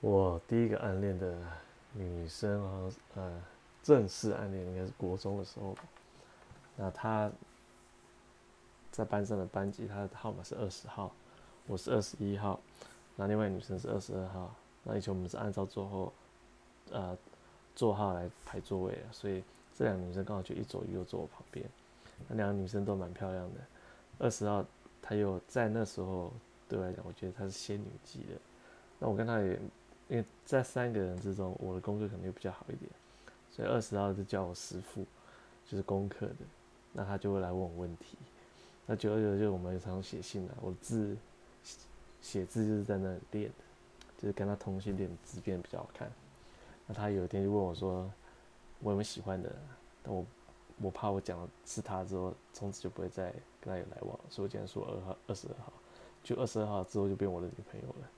我第一个暗恋的女生啊，呃，正式暗恋应该是国中的时候。那她在班上的班级，她的号码是二十号，我是二十一号。那另外女生是二十二号。那以前我们是按照座号，呃，座号来排座位啊，所以这两个女生刚好就一左一右坐我旁边。那两个女生都蛮漂亮的。二十号，她又在那时候对我来讲，我觉得她是仙女级的。那我跟她也。因为在三个人之中，我的功课可能又比较好一点，所以二十号就叫我师父，就是功课的，那他就会来问我问题。那久而久之，我们常常写信了，我字写字就是在那练的，就是跟他通信练字变比较好看。那他有一天就问我说：“我有没有喜欢的？”但我我怕我讲的是他之后，从此就不会再跟他有来往，所以我竟然说二号二十二号，就二十二号之后就变我的女朋友了。